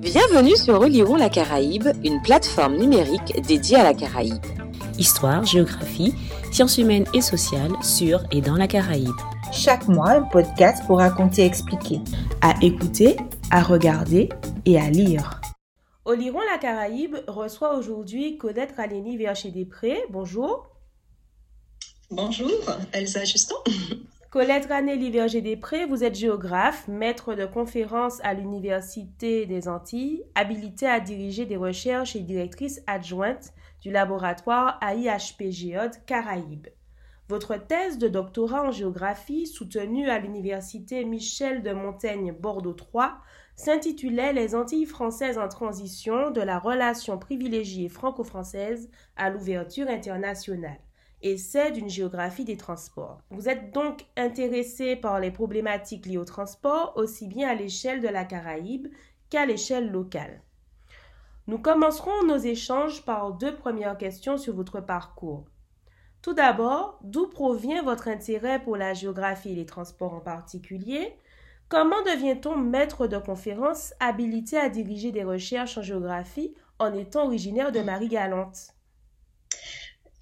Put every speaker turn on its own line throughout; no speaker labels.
Bienvenue sur Relirons la Caraïbe, une plateforme numérique dédiée à la Caraïbe.
Histoire, géographie, sciences humaines et sociales sur et dans la Caraïbe.
Chaque mois, un podcast pour raconter et expliquer.
À écouter, à regarder et à lire.
Oliron la Caraïbe reçoit aujourd'hui Codette Raleni Vercher-Després. Bonjour.
Bonjour, Elsa Justin.
Colette Ranelli Verger-Després, vous êtes géographe, maître de conférences à l'Université des Antilles, habilitée à diriger des recherches et directrice adjointe du laboratoire AIHP Géode Caraïbes. Votre thèse de doctorat en géographie, soutenue à l'Université Michel de Montaigne Bordeaux 3, s'intitulait Les Antilles françaises en transition de la relation privilégiée franco-française à l'ouverture internationale c'est d'une géographie des transports. Vous êtes donc intéressé par les problématiques liées au transport aussi bien à l'échelle de la Caraïbe qu'à l'échelle locale. Nous commencerons nos échanges par deux premières questions sur votre parcours. Tout d'abord, d'où provient votre intérêt pour la géographie et les transports en particulier? Comment devient-on maître de conférences habilité à diriger des recherches en géographie en étant originaire de Marie-Galante?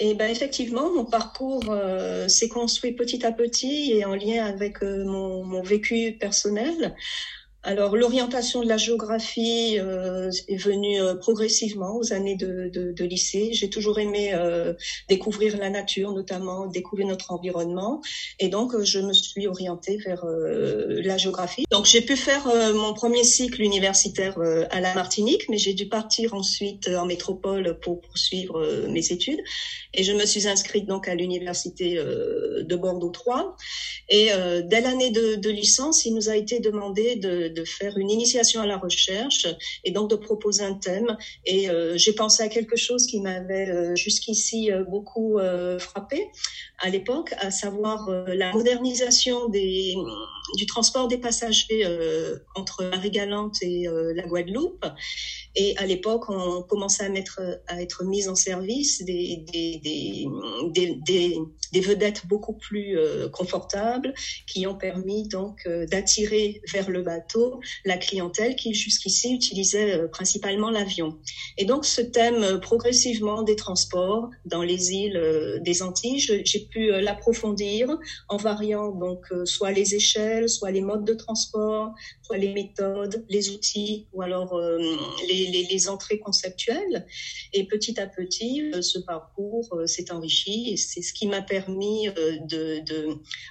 Et ben effectivement, mon parcours euh, s'est construit petit à petit et en lien avec euh, mon, vécu personnel. Alors l'orientation de la géographie euh, est venue euh, progressivement aux années de, de, lycée. J'ai toujours aimé euh, découvrir la nature, notamment découvrir notre environnement, et donc je me suis orientée vers la géographie. Donc j'ai pu faire mon premier cycle universitaire à la Martinique, mais j'ai dû partir ensuite en métropole pour poursuivre mes études, et je me suis inscrite donc à l'université de Bordeaux 3. Et dès l'année de, de licence, il nous a été demandé de de, faire une initiation à la recherche et donc de proposer un thème. Et euh, j'ai pensé à quelque chose qui m'avait euh, jusqu'ici euh, beaucoup frappé à l'époque, à savoir la modernisation du transport des passagers entre Marie-Galante et la Guadeloupe. Et à l'époque, on commençait à être mis en service des, vedettes beaucoup plus confortables qui ont permis donc d'attirer vers le bateau la clientèle qui jusqu'ici utilisait euh, principalement l'avion. Et donc ce thème euh, progressivement des transports dans les îles euh, des Antilles, pu l'approfondir en variant donc soit les échelles, soit les modes de transport, soit les méthodes, les outils ou alors les, les, entrées conceptuelles. Et petit à petit, ce parcours s'est enrichi et c'est ce qui m'a permis de,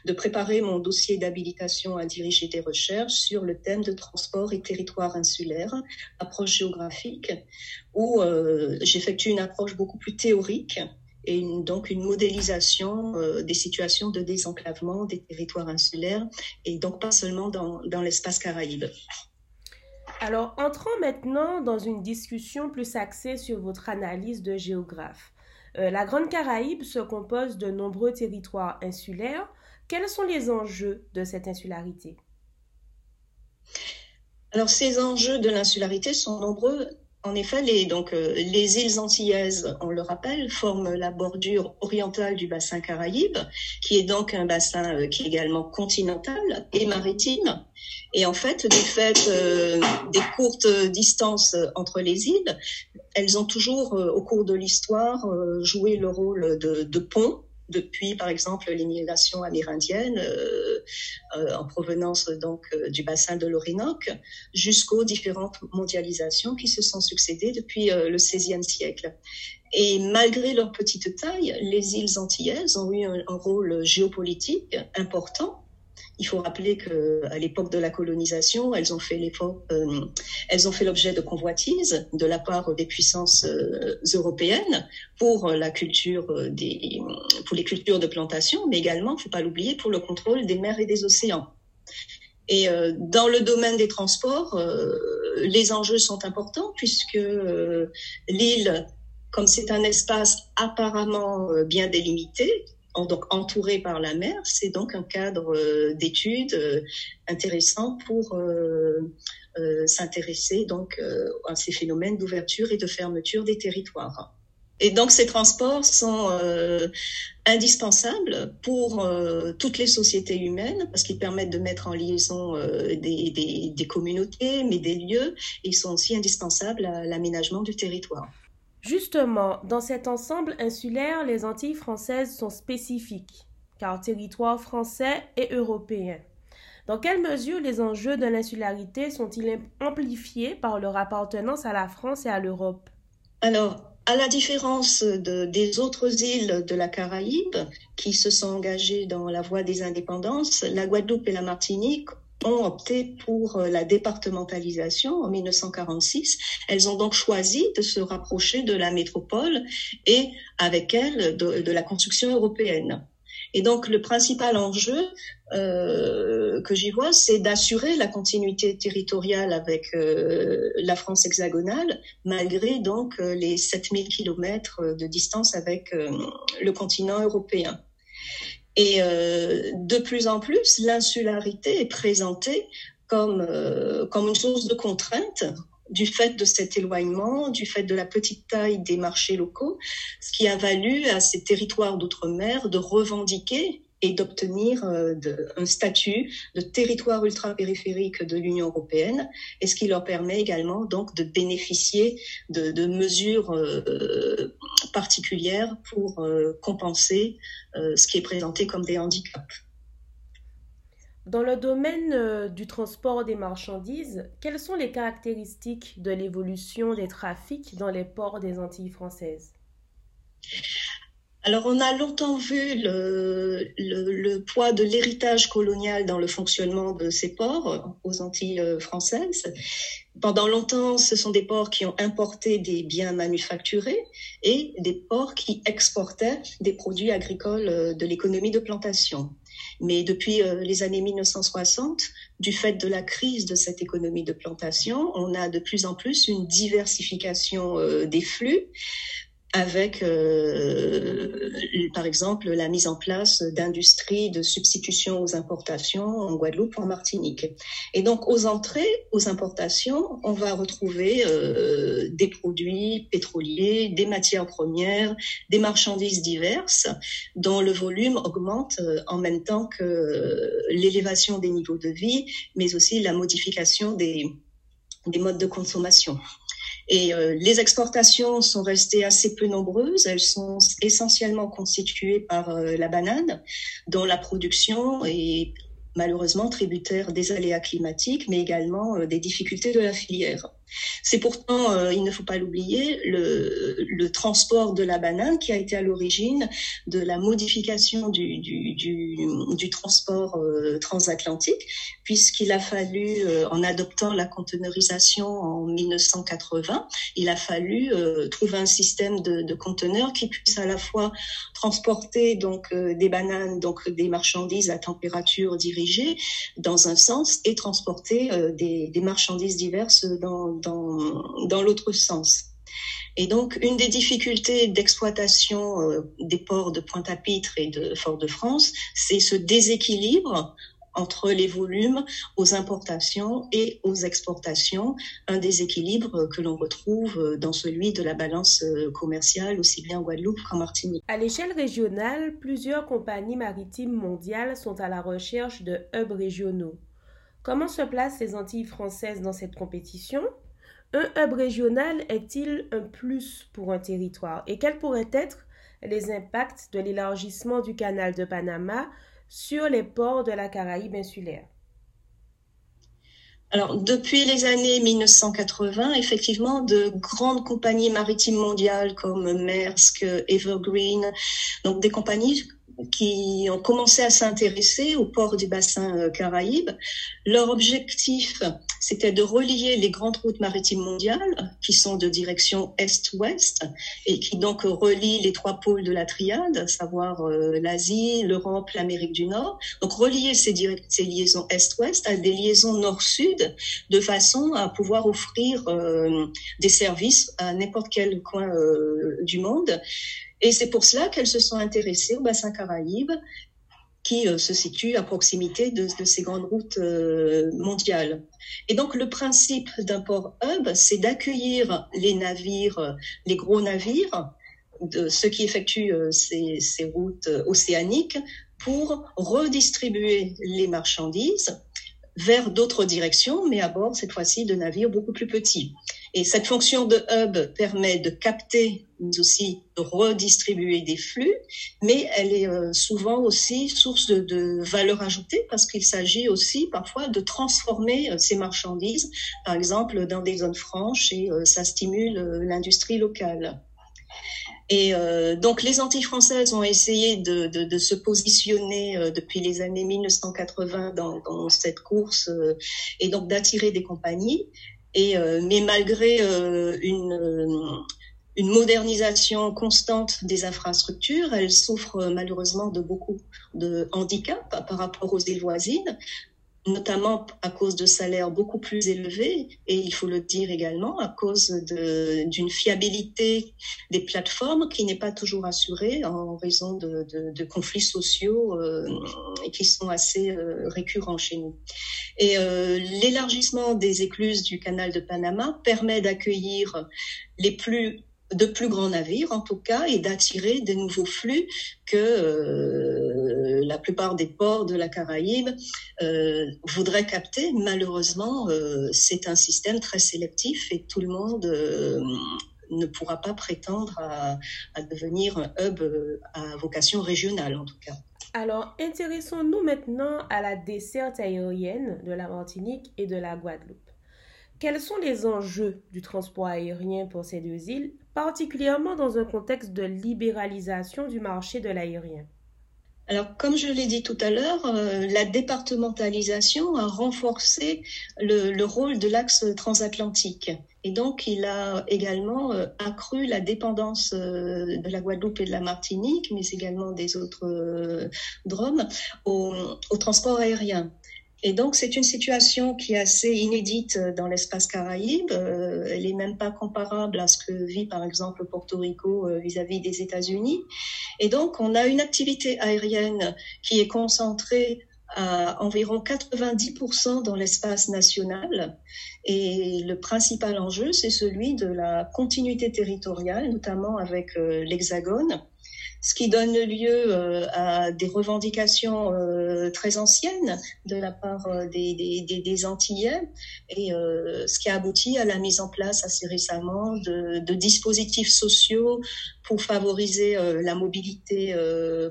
de, préparer mon dossier d'habilitation à diriger des recherches sur le thème de transport et territoire insulaire, approche géographique, où euh, j'effectue une approche beaucoup plus théorique et donc une modélisation euh, des situations de désenclavement des territoires insulaires et donc pas seulement dans, dans l'espace caraïbe.
Alors, entrons maintenant dans une discussion plus axée sur votre analyse de géographe. Euh, la Grande Caraïbe se compose de nombreux territoires insulaires. Quels sont les enjeux de cette insularité?
Alors, ces enjeux de l'insularité sont nombreux. En effet, les, donc, euh, les îles antillaises, on le rappelle, forment la bordure orientale du bassin caraïbe, qui est donc un bassin euh, qui est également continental et maritime. Et en fait, du fait euh, des courtes distances entre les îles, elles ont toujours, au cours de l'histoire, joué le rôle de, de pont depuis par exemple l'immigration amérindienne euh, euh, en provenance donc euh, du bassin de l'Orinoque jusqu'aux différentes mondialisations qui se sont succédées depuis le XVIe siècle. Et malgré leur petite taille, les îles antillaises ont eu un rôle géopolitique important il faut rappeler que à l'époque de la colonisation, elles ont fait euh, l'objet de convoitises de la part des puissances euh, européennes euh, pour les cultures de plantation, mais également, faut pas l'oublier, pour le contrôle des mers et des océans. Et dans le domaine des transports, les enjeux sont importants puisque l'île, comme c'est un espace apparemment bien délimité, donc entouré par la mer, c'est donc un cadre euh, d'études euh, intéressant pour euh, s'intéresser donc à ces phénomènes d'ouverture et de fermeture des territoires. Et donc ces transports sont euh, indispensables pour euh, toutes les sociétés humaines parce qu'ils permettent de mettre en liaison euh, des, des, communautés, mais des lieux. Ils sont aussi indispensables à l'aménagement du territoire.
Justement, dans cet ensemble insulaire, les Antilles françaises sont spécifiques, car territoire français et européen. Dans quelle mesure les enjeux de l'insularité sont-ils amplifiés par leur appartenance à la France et à l'Europe?
Alors, à la différence de, des autres îles de la Caraïbe qui se sont engagées dans la voie des indépendances, la Guadeloupe et la Martinique ont opté pour la départementalisation en 1946. Elles ont donc choisi de se rapprocher de la métropole et avec elle de, la construction européenne. Et donc le principal enjeu euh, que j'y vois, c'est d'assurer la continuité territoriale avec euh, la France hexagonale, malgré donc euh, les 7000 kilomètres de distance avec euh, le continent européen. Et euh, de plus en plus, l'insularité est présentée comme, euh, comme une source de contrainte du fait de cet éloignement, du fait de la petite taille des marchés locaux, ce qui a valu à ces territoires d'outre-mer de revendiquer et d'obtenir euh, un statut de territoire ultra-périphérique de l'Union européenne, et ce qui leur permet également donc de bénéficier de, de mesures euh, particulières pour euh, compenser euh, ce qui est présenté comme des handicaps.
Dans le domaine euh, du transport des marchandises, quelles sont les caractéristiques de l'évolution des trafics dans les ports des Antilles françaises?
Alors, on a longtemps vu le, le, poids de l'héritage colonial dans le fonctionnement de ces ports aux Antilles françaises. Pendant longtemps, ce sont des ports qui ont importé des biens manufacturés et des ports qui exportaient des produits agricoles de l'économie de plantation. Mais depuis euh, les années 1960, du fait de la crise de cette économie de plantation, on a de plus en plus une diversification euh, des flux avec, euh, par exemple, la mise en place d'industries de substitution aux importations en Guadeloupe, en Martinique. Et donc, aux entrées, aux importations, on va retrouver euh, des produits pétroliers, des matières premières, des marchandises diverses, dont le volume augmente euh, en même temps que l'élévation des niveaux de vie, mais aussi la modification des modes de consommation. Et euh, les exportations sont restées assez peu nombreuses. Elles sont essentiellement constituées par euh, la banane, dont la production est malheureusement tributaire des aléas climatiques, mais également euh, des difficultés de la filière. C'est pourtant, euh, il ne faut pas l'oublier, le, transport de la banane qui a été à l'origine de la modification du, transport euh, transatlantique, puisqu'il a fallu, euh, en adoptant la conteneurisation en 1980, il a fallu trouver un système de, conteneurs qui puisse à la fois transporter donc des bananes, donc des marchandises à température dirigée dans un sens, et transporter des, des marchandises diverses dans dans, l'autre sens. Et donc, une des difficultés d'exploitation euh, des ports de Pointe-à-Pitre et de Fort-de-France, c'est ce déséquilibre entre les volumes aux importations et aux exportations, un déséquilibre que l'on retrouve dans celui de la balance euh, commerciale aussi bien en Guadeloupe qu'en Martinique.
À l'échelle régionale, plusieurs compagnies maritimes mondiales sont à la recherche de hubs régionaux. Comment se placent les Antilles françaises dans cette compétition? Un hub régional est-il un plus pour un territoire? Et quels pourraient être les impacts de l'élargissement du canal de Panama sur les ports de la Caraïbe insulaire?
Alors, depuis les années 1980, effectivement, de grandes compagnies maritimes mondiales comme Maersk, Evergreen, donc des compagnies qui ont commencé à s'intéresser au port du bassin euh, Caraïbes. Leur objectif, c'était de relier les grandes routes maritimes mondiales qui sont de direction est-ouest et qui donc relient les trois pôles de la triade, à savoir euh, l'Asie, l'Europe, l'Amérique du Nord. Donc relier ces, liaisons est-ouest à des liaisons nord-sud de façon à pouvoir offrir euh, des services à n'importe quel coin euh, du monde. Et c'est pour cela qu'elles se sont intéressées au bassin Caraïbe, qui euh, se situe à proximité de, ces grandes routes euh, mondiales. Et donc le principe d'un port hub, c'est d'accueillir les navires, les gros navires, ceux qui effectuent ces routes océaniques pour redistribuer les marchandises vers d'autres directions, mais à bord cette fois-ci de navires beaucoup plus petits. Et cette fonction de hub permet de capter, mais aussi de redistribuer des flux, mais elle est euh, souvent aussi source de, valeur ajoutée parce qu'il s'agit aussi parfois de transformer euh, ces marchandises, par exemple dans des zones franches, et euh, ça stimule l'industrie locale. Et donc les Antilles françaises ont essayé de, se positionner depuis les années 1980 dans, dans cette course et donc d'attirer des compagnies. Et, euh, mais malgré euh, une, euh, une modernisation constante des infrastructures, elle souffre malheureusement de beaucoup de handicaps par rapport aux îles voisines notamment à cause de salaires beaucoup plus élevés et il faut le dire également à cause d'une fiabilité des plateformes qui n'est pas toujours assurée en raison de, conflits sociaux euh, qui sont assez euh, récurrents chez nous. Et euh, l'élargissement des écluses du canal de Panama permet d'accueillir les plus de plus grands navires en tout cas et d'attirer de nouveaux flux que la plupart des ports de la Caraïbe euh, voudraient capter. Malheureusement, euh, c'est un système très sélectif et tout le monde ne pourra pas prétendre à, devenir un hub à vocation régionale en tout cas.
Alors, intéressons-nous maintenant à la desserte aérienne de la Martinique et de la Guadeloupe. Quels sont les enjeux du transport aérien pour ces deux îles, particulièrement dans un contexte de libéralisation du marché de l'aérien?
Alors, comme je l'ai dit tout à l'heure, euh, la départementalisation a renforcé le, rôle de l'axe transatlantique. Et donc, il a également euh, accru la dépendance euh, de la Guadeloupe et de la Martinique, mais également des autres DROM, au, au transport aérien. Et donc, c'est une situation qui est assez inédite dans l'espace caraïbe. Euh, elle est même pas comparable à ce que vit, par exemple, Porto Rico euh, vis-à-vis des États-Unis. Et donc, on a une activité aérienne qui est concentrée à environ 90% dans l'espace national. Et le principal enjeu, c'est celui de la continuité territoriale, notamment avec euh, l'Hexagone ce qui donne lieu euh, à des revendications euh, très anciennes de la part euh, des, Antillais. Et ce qui a abouti à la mise en place assez récemment de, dispositifs sociaux pour favoriser la mobilité,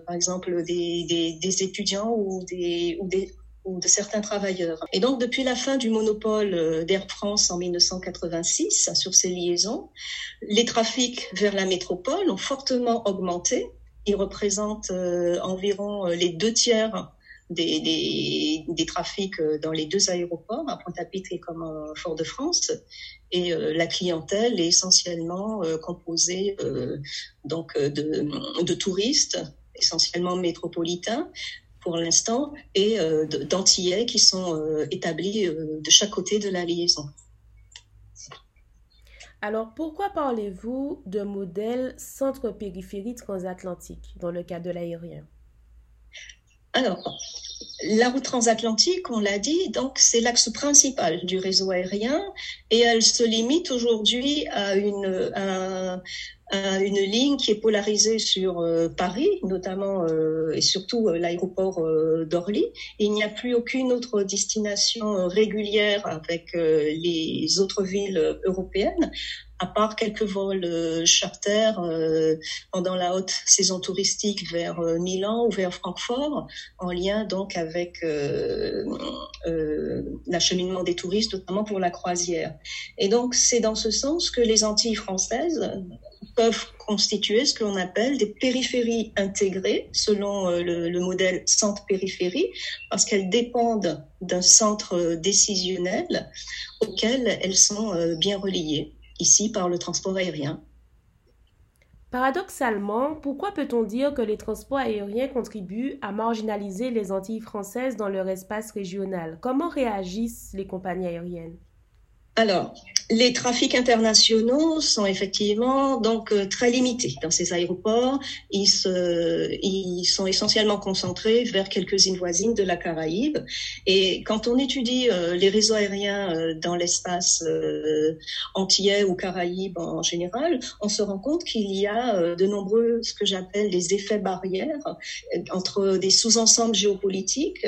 par exemple, des, étudiants ou des ou de certains travailleurs. Et donc, depuis la fin du monopole d'Air France en 1986 sur ces liaisons, les trafics vers la métropole ont fortement augmenté il représente euh, environ euh, les deux tiers des, trafics euh, dans les deux aéroports, à Pointe-à-Pitre comme à Fort-de-France. Et la clientèle est essentiellement composée donc de, touristes, essentiellement métropolitains pour l'instant, et d'Antillais qui sont établis de chaque côté de la liaison.
Alors, pourquoi parlez-vous de modèle centre-périphérie transatlantique dans le cas de l'aérien?
Alors, la route transatlantique, on l'a dit, donc c'est l'axe principal du réseau aérien et elle se limite aujourd'hui à une, une ligne qui est polarisée sur euh, Paris, notamment euh, et surtout euh, l'aéroport d'Orly. Il n'y a plus aucune autre destination régulière avec les autres villes européennes à part quelques vols euh, charter euh, pendant la haute saison touristique vers euh, Milan ou vers Francfort, en lien donc avec l'acheminement des touristes, notamment pour la croisière. Et donc c'est dans ce sens que les Antilles françaises peuvent constituer ce que l'on appelle des périphéries intégrées selon le, le modèle centre-périphérie, parce qu'elles dépendent d'un centre décisionnel auquel elles sont bien reliées ici par le transport aérien.
Paradoxalement, pourquoi peut-on dire que les transports aériens contribuent à marginaliser les Antilles françaises dans leur espace régional? Comment réagissent les compagnies aériennes?
Alors, les trafics internationaux sont effectivement donc euh, très limités dans ces aéroports. Ils, se, ils sont essentiellement concentrés vers quelques îles voisines de la Caraïbe. Et quand on étudie euh, les réseaux aériens euh, dans l'espace antillais ou Caraïbes en général, on se rend compte qu'il y a de nombreux ce que j'appelle des effets barrières entre des sous-ensembles géopolitiques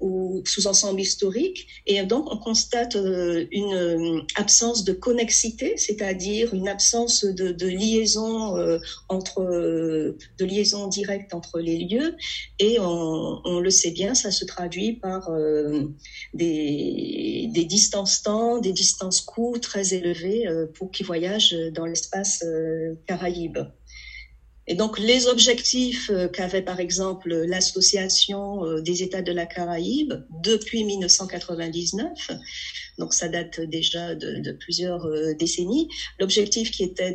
ou sous-ensemble historique. Et donc, on constate euh, une euh, absence de connexité, c'est-à-dire une absence de, liaison euh, entre, de liaison directe entre les lieux. Et on, on, le sait bien, ça se traduit par des, des distances temps, des distances coûts très élevées pour qui voyagent dans l'espace Caraïbe. Et donc les objectifs euh, qu'avait par exemple l'association euh, des États de la Caraïbe depuis 1999, donc ça date déjà de, plusieurs euh, décennies, l'objectif qui était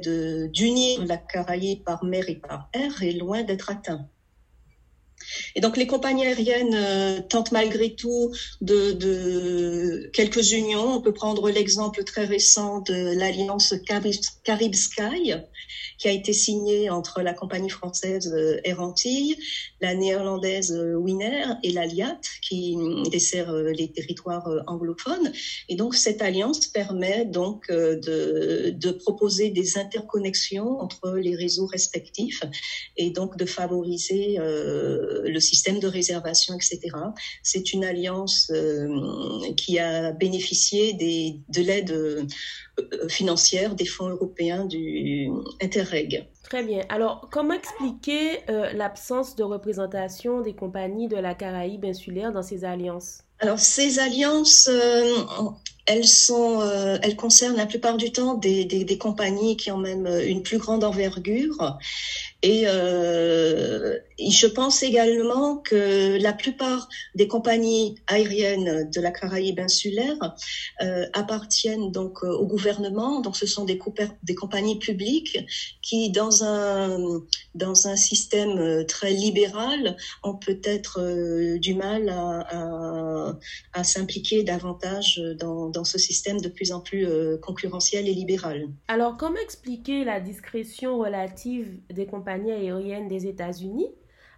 d'unir la Caraïbe par mer et par air est loin d'être atteint. Et donc les compagnies aériennes euh, tentent malgré tout de, de, quelques unions. On peut prendre l'exemple très récent de l'alliance Carib Sky, qui a été signée entre la compagnie française euh, Air Antilles, la néerlandaise euh, Winer et l'Aliat, qui dessert les territoires anglophones. Et donc cette alliance permet donc de, de proposer des interconnexions entre les réseaux respectifs et donc de favoriser le système de réservation, etc. C'est une alliance euh, qui a bénéficié des, de l'aide euh, financière des fonds européens du Interreg.
Très bien. Alors, comment expliquer euh, l'absence de représentation des compagnies de la Caraïbe insulaire dans ces alliances?
Alors, ces alliances, elles sont, elles concernent la plupart du temps des, des, des, compagnies qui ont même une plus grande envergure et, euh, je pense également que la plupart des compagnies aériennes de la Caraïbe insulaire euh, appartiennent donc euh, au gouvernement. Donc, ce sont des, des compagnies publiques qui, dans un dans un système euh, très libéral, ont peut-être du mal à, à, s'impliquer davantage dans, dans ce système de plus en plus concurrentiel et libéral.
Alors, comment expliquer la discrétion relative des compagnies aérienne des États-Unis,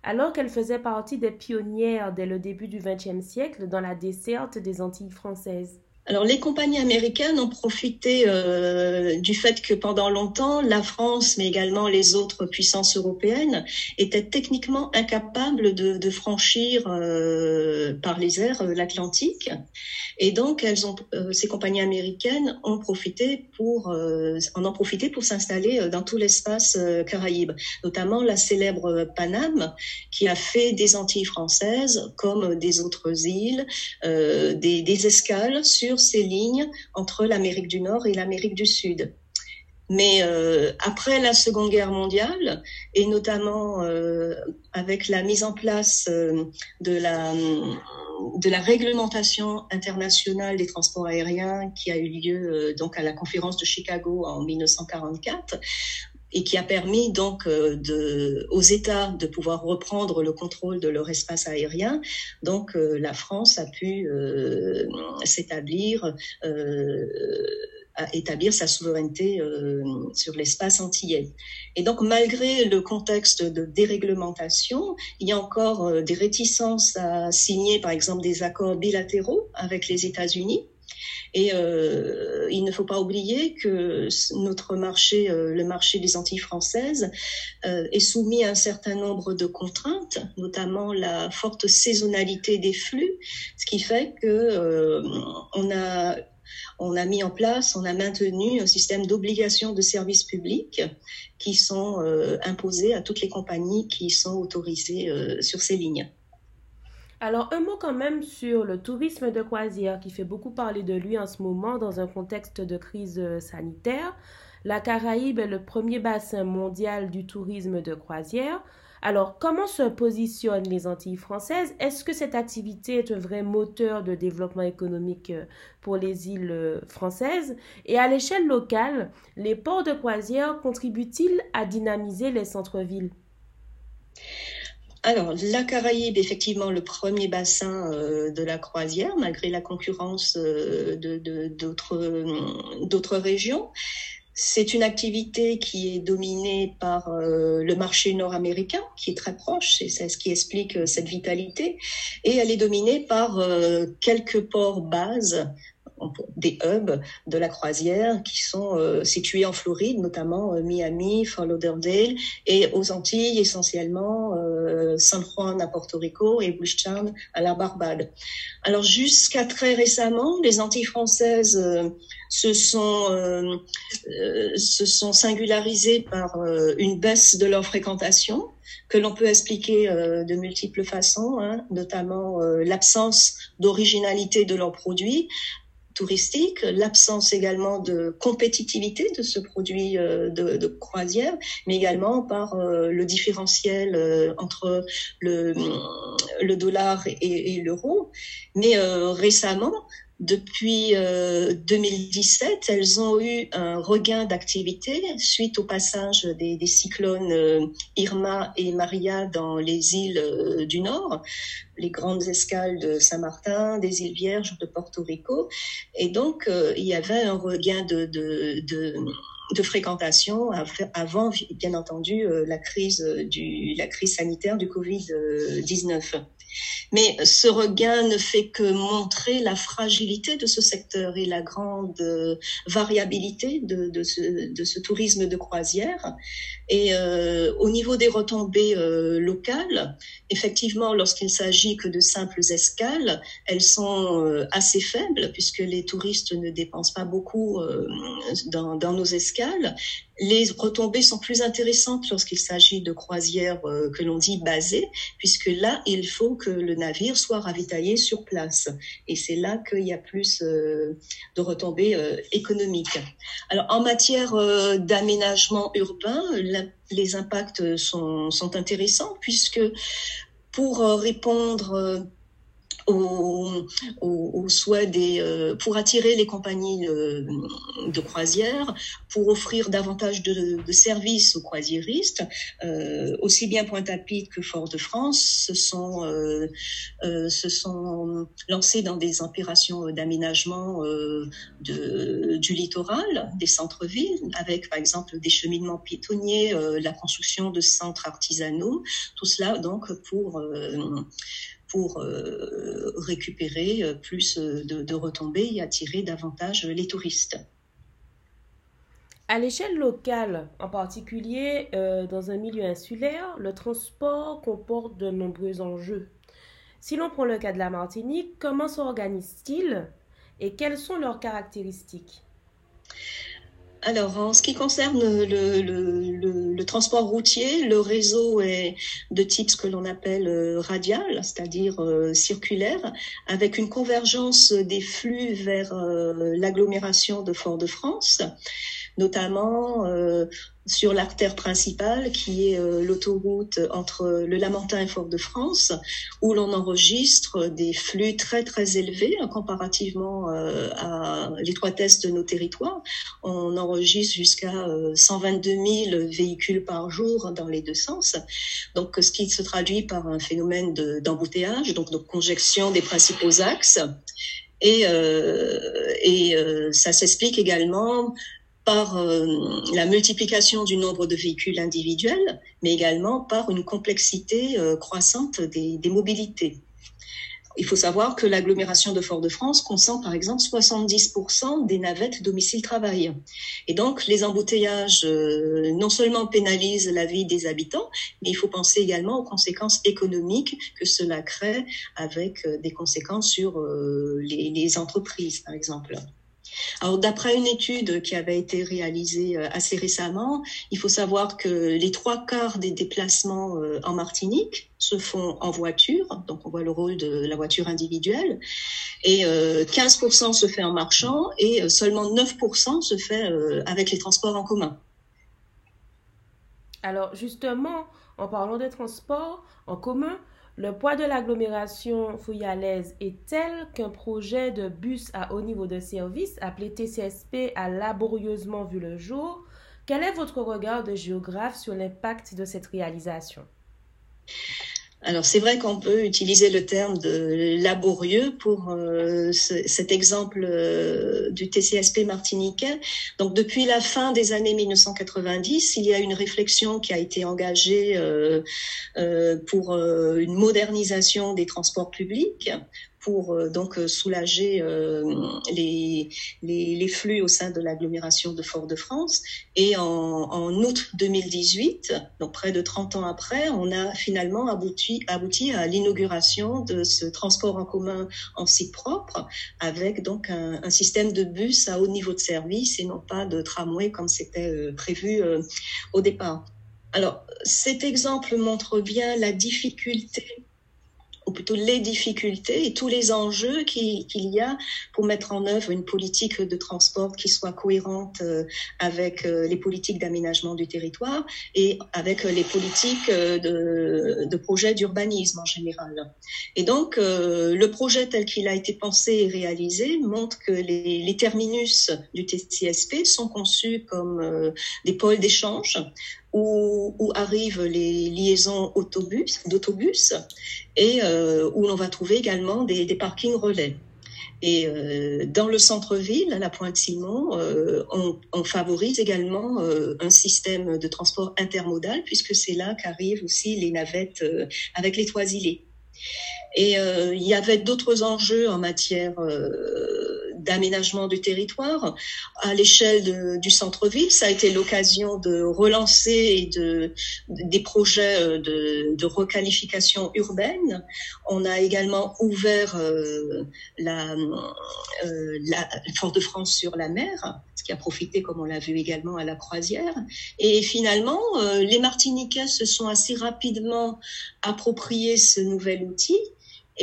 alors qu'elle faisait partie des pionnières dès le début du XXe siècle dans la desserte des Antilles françaises.
Alors les compagnies américaines ont profité euh, du fait que pendant longtemps, la France, mais également les autres puissances européennes, étaient techniquement incapables de, franchir euh, par les airs euh, l'Atlantique. Et donc, elles ont, ces compagnies américaines ont profité pour, en ont profité pour s'installer dans tout l'espace Caraïbe, notamment la célèbre Paname, qui a fait des Antilles françaises, comme des autres îles, des escales sur ces lignes entre l'Amérique du Nord et l'Amérique du Sud. Mais euh, après la Seconde Guerre mondiale, et notamment euh, avec la mise en place euh, de la de la réglementation internationale des transports aériens qui a eu lieu donc à la conférence de Chicago en 1944 et qui a permis donc euh, aux États de pouvoir reprendre le contrôle de leur espace aérien. Donc euh, la France a pu s'établir à établir sa souveraineté euh, sur l'espace antillais. Et donc, malgré le contexte de déréglementation, il y a encore euh, des réticences à signer, par exemple, des accords bilatéraux avec les États-Unis. Et euh, il ne faut pas oublier que notre marché, euh, le marché des Antilles françaises, euh, est soumis à un certain nombre de contraintes, notamment la forte saisonnalité des flux, ce qui fait que on a mis en place, on a maintenu un système d'obligations de services publics qui sont imposés à toutes les compagnies qui sont autorisées sur ces lignes.
Alors, un mot quand même sur le tourisme de croisière qui fait beaucoup parler de lui en ce moment dans un contexte de crise euh, sanitaire. La Caraïbe est le premier bassin mondial du tourisme de croisière. Alors, comment se positionnent les Antilles françaises? Est-ce que cette activité est un vrai moteur de développement économique euh, pour les îles euh, françaises? Et à l'échelle locale, les ports de croisière contribuent-ils à dynamiser les centres-villes?
Alors, la Caraïbe, effectivement, le premier bassin de la croisière, malgré la concurrence de d'autres régions. C'est une activité qui est dominée par euh, le marché nord-américain, qui est très proche, c'est ce qui explique euh, cette vitalité, et elle est dominée par euh, quelques ports bases des hubs de la croisière qui sont euh, situés en Floride, notamment euh, Miami, Fort Lauderdale, et aux Antilles essentiellement euh, San Juan à Porto Rico et Bushtown à la Barbade. Alors jusqu'à très récemment, les Antilles françaises se sont se sont singularisées par une baisse de leur fréquentation que l'on peut expliquer de multiples façons, hein, notamment l'absence d'originalité de leurs produits, touristique, l'absence également de compétitivité de ce produit euh, de, croisière, mais également par euh, le différentiel euh, entre le, dollar et l'euro. Mais récemment, depuis 2017, euh, elles ont eu un regain d'activité suite au passage des, cyclones euh, Irma et Maria dans les îles euh, du Nord, les grandes escales de Saint-Martin, des îles Vierges, de Porto Rico. Et donc, il y avait un regain de, fréquentation avant, bien entendu, la crise sanitaire du Covid-19. Mais ce regain ne fait que montrer la fragilité de ce secteur et la grande variabilité de ce, tourisme de croisière. Et euh, au niveau des retombées euh, locales, effectivement, lorsqu'il s'agit que de simples escales, elles sont euh, assez faibles puisque les touristes ne dépensent pas beaucoup dans, nos escales. Les retombées sont plus intéressantes lorsqu'il s'agit de croisières que l'on dit basées, puisque là, il faut que le navire soit ravitaillé sur place. Et c'est là qu'il y a plus de retombées économiques. Alors, en matière d'aménagement urbain, les impacts sont, intéressants puisque pour euh, répondre euh, aux, aux, des, euh, pour attirer les compagnies de, de, croisière, pour offrir davantage de, services aux croisiéristes, euh, aussi bien Pointe-à-Pitre que Fort-de-France se sont euh, se sont lancés dans des opérations d'aménagement du littoral, des centres-villes, avec par exemple des cheminements piétonniers, la construction de centres artisanaux, tout cela donc pour pour euh, récupérer euh, plus euh, de, retombées et attirer davantage les touristes.
À l'échelle locale, en particulier dans un milieu insulaire, le transport comporte de nombreux enjeux. Si l'on prend le cas de la Martinique, comment s'organise-t-il et quelles sont leurs caractéristiques?
Alors, en ce qui concerne le, transport routier, le réseau est de type ce que l'on appelle euh, radial, c'est-à-dire euh, circulaire, avec une convergence des flux vers euh, l'agglomération de Fort-de-France notamment euh, sur l'artère principale qui est euh, l'autoroute entre le Lamentin et Fort-de-France, où l'on enregistre des flux très très élevés hein, comparativement euh, à l'étroitesse de nos territoires. On enregistre jusqu'à 122 000 véhicules par jour dans les deux sens, donc ce qui se traduit par un phénomène d'embouteillage, donc de conjection des principaux axes. Et, euh, et euh, ça s'explique également par euh, la multiplication du nombre de véhicules individuels, mais également par une complexité euh, croissante des, mobilités. Il faut savoir que l'agglomération de Fort-de-France concentre par exemple 70% des navettes domicile-travail. Et donc les embouteillages euh, non seulement pénalisent la vie des habitants, mais il faut penser également aux conséquences économiques que cela crée avec des conséquences sur les entreprises par exemple. D'après une étude qui avait été réalisée euh, assez récemment, il faut savoir que les trois quarts des déplacements euh, en Martinique se font en voiture, donc on voit le rôle de la voiture individuelle, et 15% euh, se fait en marchant et seulement 9% se fait avec les transports en commun.
Alors justement, en parlant des transports en commun, le poids de l'agglomération fouillalaise est tel qu'un projet de bus à haut niveau de service, appelé TCSP, a laborieusement vu le jour. Quel est votre regard de géographe sur l'impact de cette réalisation?
Alors c'est vrai qu'on peut utiliser le terme de laborieux pour euh, ce, cet exemple euh, du TCSP martiniquais. Donc depuis la fin des années 1990, il y a une réflexion qui a été engagée euh, pour une modernisation des transports publics pour euh, donc euh, soulager euh, les, les, les, flux au sein de l'agglomération de Fort-de-France. Et en, en, août 2018, donc près de 30 ans après, on a finalement abouti, abouti à l'inauguration de ce transport en commun en site propre, avec donc un, un, système de bus à haut niveau de service et non pas de tramway comme c'était prévu au départ. Alors, cet exemple montre bien la difficulté ou plutôt les difficultés et tous les enjeux qu'il y a pour mettre en œuvre une politique de transport qui soit cohérente euh, avec euh, les politiques d'aménagement du territoire et avec les politiques euh, de, de projets d'urbanisme en général. Et donc, le projet tel qu'il a été pensé et réalisé montre que les terminus du TCSP sont conçus comme des pôles d'échange où, où, arrivent les liaisons autobus, d'autobus et euh, où l'on va trouver également des, des parkings relais. Et euh, dans le centre-ville, à la Pointe-Simon, euh, on, on, favorise également euh, un système de transport intermodal, puisque c'est là qu'arrivent aussi les navettes euh, avec les toisilés. Et euh, il y avait d'autres enjeux en matière d'aménagement du territoire à l'échelle du centre-ville. Ça a été l'occasion de relancer et de, des projets euh, de, de, requalification urbaine. On a également ouvert euh, la, euh, la Fort-de-France sur la mer, ce qui a profité, comme on l'a vu également, à la croisière. Et finalement, euh, les Martiniquais se sont assez rapidement appropriés ce nouvel outil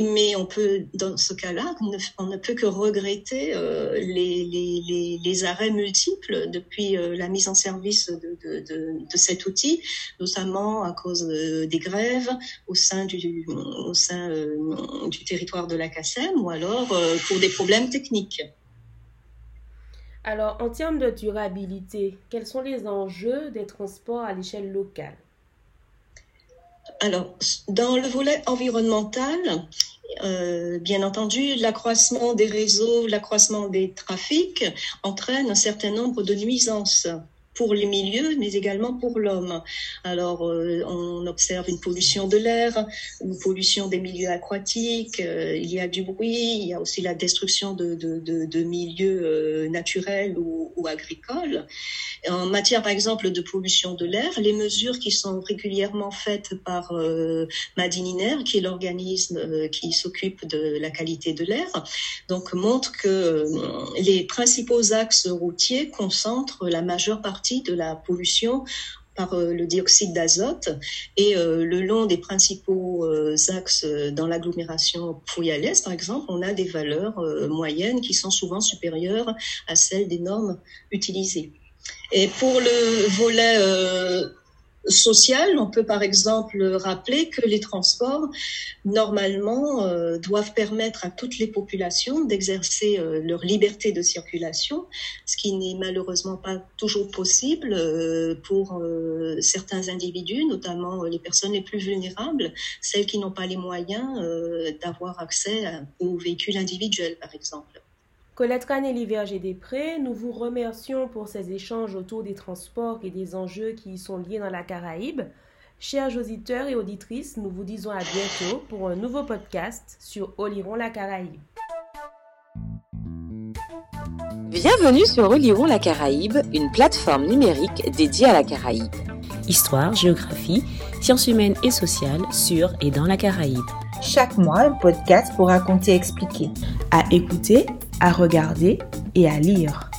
mais on peut, dans ce cas-là, on ne peut que regretter euh, les, arrêts multiples depuis euh, la mise en service de, cet outil, notamment à cause des grèves au sein euh, du territoire de la CACEM ou alors pour des problèmes techniques.
Alors, en termes de durabilité, quels sont les enjeux des transports à l'échelle locale?
Alors, dans le volet environnemental, euh, bien entendu, l'accroissement des réseaux, l'accroissement des trafics entraîne un certain nombre de nuisances pour les milieux, mais également pour l'homme. Alors, euh, on observe une pollution de l'air, une pollution des milieux aquatiques, euh, il y a du bruit, il y a aussi la destruction de, de, de, milieux euh, naturels ou, agricoles. En matière, par exemple, de pollution de l'air, les mesures qui sont régulièrement faites par Madininer, qui est l'organisme qui s'occupe de la qualité de l'air, montrent que les principaux axes routiers concentrent la majeure partie de la pollution par euh, le dioxyde d'azote et euh, le long des principaux euh, axes dans l'agglomération Fouillalaise, par exemple, on a des valeurs moyennes qui sont souvent supérieures à celles des normes utilisées. Et pour le volet social, on peut par exemple rappeler que les transports, normalement, euh, doivent permettre à toutes les populations d'exercer euh, leur liberté de circulation, ce qui n'est malheureusement pas toujours possible euh, pour certains individus, notamment les personnes les plus vulnérables, celles qui n'ont pas les moyens d'avoir accès aux véhicules individuels, par exemple.
Colette Canelli Verger Després, nous vous remercions pour ces échanges autour des transports et des enjeux qui y sont liés dans la Caraïbe. Chers auditeurs et auditrices, nous vous disons à bientôt pour un nouveau podcast sur Oliron la Caraïbe.
Bienvenue sur Oliron la Caraïbe, une plateforme numérique dédiée à la Caraïbe.
Histoire, géographie, sciences humaines et sociales sur et dans la Caraïbe.
Chaque mois, un podcast pour raconter et expliquer.
À écouter à regarder et à lire.